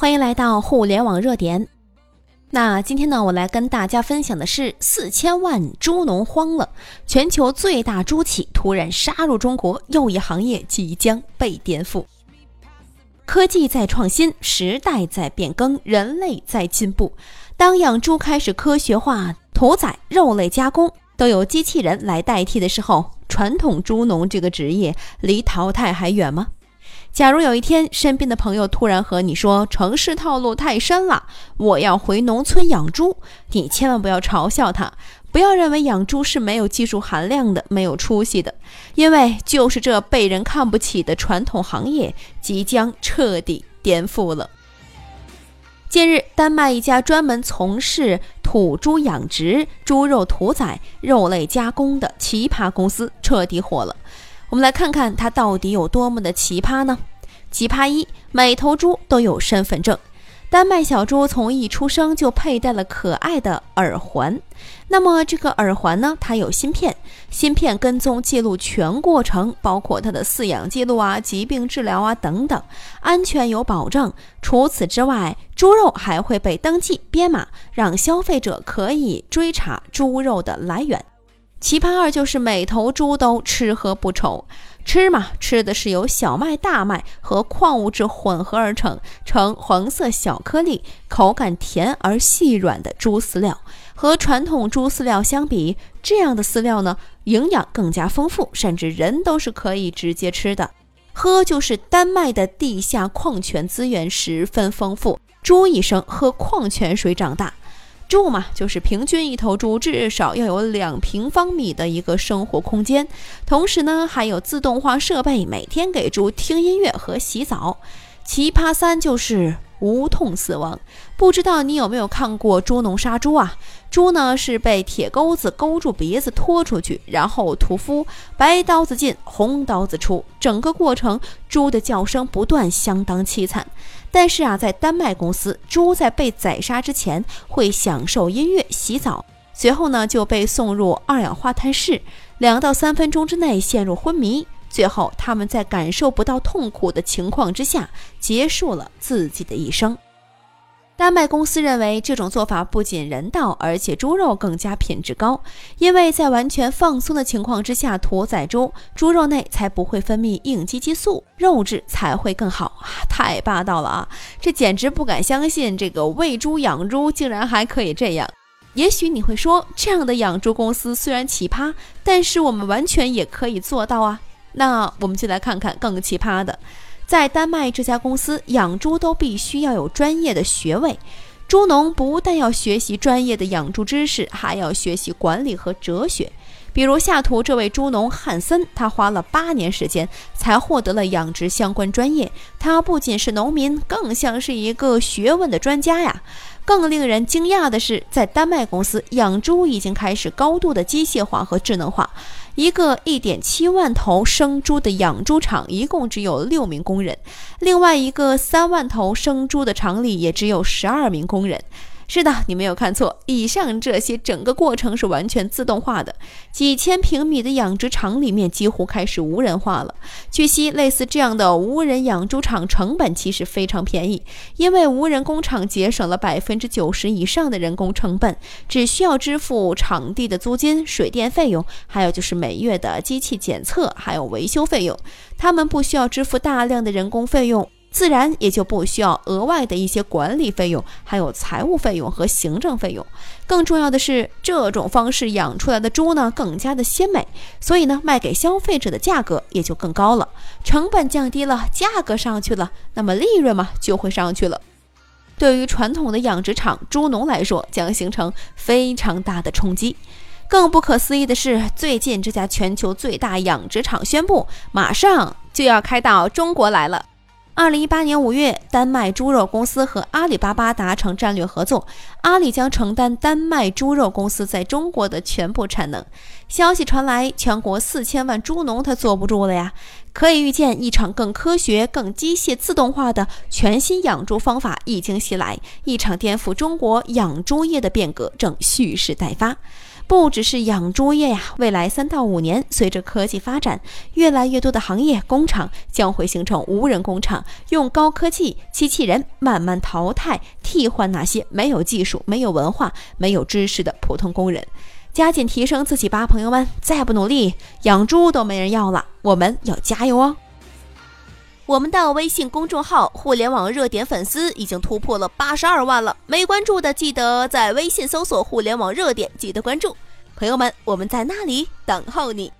欢迎来到互联网热点。那今天呢，我来跟大家分享的是四千万猪农慌了，全球最大猪企突然杀入中国，又一行业即将被颠覆。科技在创新，时代在变更，人类在进步。当养猪开始科学化、屠宰、肉类加工都由机器人来代替的时候，传统猪农这个职业离淘汰还远吗？假如有一天，身边的朋友突然和你说城市套路太深了，我要回农村养猪，你千万不要嘲笑他，不要认为养猪是没有技术含量的、没有出息的，因为就是这被人看不起的传统行业，即将彻底颠覆了。近日，丹麦一家专门从事土猪养殖、猪肉屠宰、肉类加工的奇葩公司彻底火了。我们来看看它到底有多么的奇葩呢？奇葩一，每头猪都有身份证。丹麦小猪从一出生就佩戴了可爱的耳环。那么这个耳环呢，它有芯片，芯片跟踪记录全过程，包括它的饲养记录啊、疾病治疗啊等等，安全有保证。除此之外，猪肉还会被登记编码，让消费者可以追查猪肉的来源。奇葩二就是每头猪都吃喝不愁，吃嘛吃的是由小麦、大麦和矿物质混合而成，呈黄色小颗粒，口感甜而细软的猪饲料。和传统猪饲料相比，这样的饲料呢，营养更加丰富，甚至人都是可以直接吃的。喝就是丹麦的地下矿泉资源十分丰富，猪一生喝矿泉水长大。猪嘛，就是平均一头猪至少要有两平方米的一个生活空间，同时呢，还有自动化设备，每天给猪听音乐和洗澡。奇葩三就是。无痛死亡，不知道你有没有看过猪农杀猪啊？猪呢是被铁钩子勾住鼻子拖出去，然后屠夫白刀子进，红刀子出，整个过程猪的叫声不断，相当凄惨。但是啊，在丹麦公司，猪在被宰杀之前会享受音乐、洗澡，随后呢就被送入二氧化碳室，两到三分钟之内陷入昏迷。最后，他们在感受不到痛苦的情况之下，结束了自己的一生。丹麦公司认为，这种做法不仅人道，而且猪肉更加品质高，因为在完全放松的情况之下屠宰猪，猪肉内才不会分泌应激激素，肉质才会更好。太霸道了啊！这简直不敢相信，这个喂猪养猪竟然还可以这样。也许你会说，这样的养猪公司虽然奇葩，但是我们完全也可以做到啊。那我们就来看看更奇葩的，在丹麦这家公司养猪都必须要有专业的学位，猪农不但要学习专业的养猪知识，还要学习管理和哲学。比如下图这位猪农汉森，他花了八年时间才获得了养殖相关专业。他不仅是农民，更像是一个学问的专家呀。更令人惊讶的是，在丹麦公司养猪已经开始高度的机械化和智能化。一个一点七万头生猪的养猪场，一共只有六名工人；另外一个三万头生猪的厂里，也只有十二名工人。是的，你没有看错，以上这些整个过程是完全自动化的。几千平米的养殖场里面几乎开始无人化了。据悉，类似这样的无人养猪场成本其实非常便宜，因为无人工厂节省了百分之九十以上的人工成本，只需要支付场地的租金、水电费用，还有就是每月的机器检测还有维修费用。他们不需要支付大量的人工费用。自然也就不需要额外的一些管理费用，还有财务费用和行政费用。更重要的是，这种方式养出来的猪呢更加的鲜美，所以呢卖给消费者的价格也就更高了。成本降低了，价格上去了，那么利润嘛就会上去了。对于传统的养殖场猪农来说，将形成非常大的冲击。更不可思议的是，最近这家全球最大养殖场宣布，马上就要开到中国来了。二零一八年五月，丹麦猪肉公司和阿里巴巴达成战略合作，阿里将承担丹麦猪肉公司在中国的全部产能。消息传来，全国四千万猪农他坐不住了呀！可以预见，一场更科学、更机械、自动化的全新养猪方法已经袭来，一场颠覆中国养猪业的变革正蓄势待发。不只是养猪业呀，未来三到五年，随着科技发展，越来越多的行业工厂将会形成无人工厂，用高科技机器人慢慢淘汰替换那些没有技术、没有文化、没有知识的普通工人，加紧提升自己吧，朋友们！再不努力，养猪都没人要了。我们要加油哦！我们的微信公众号“互联网热点”粉丝已经突破了八十二万了，没关注的记得在微信搜索“互联网热点”，记得关注。朋友们，我们在那里等候你。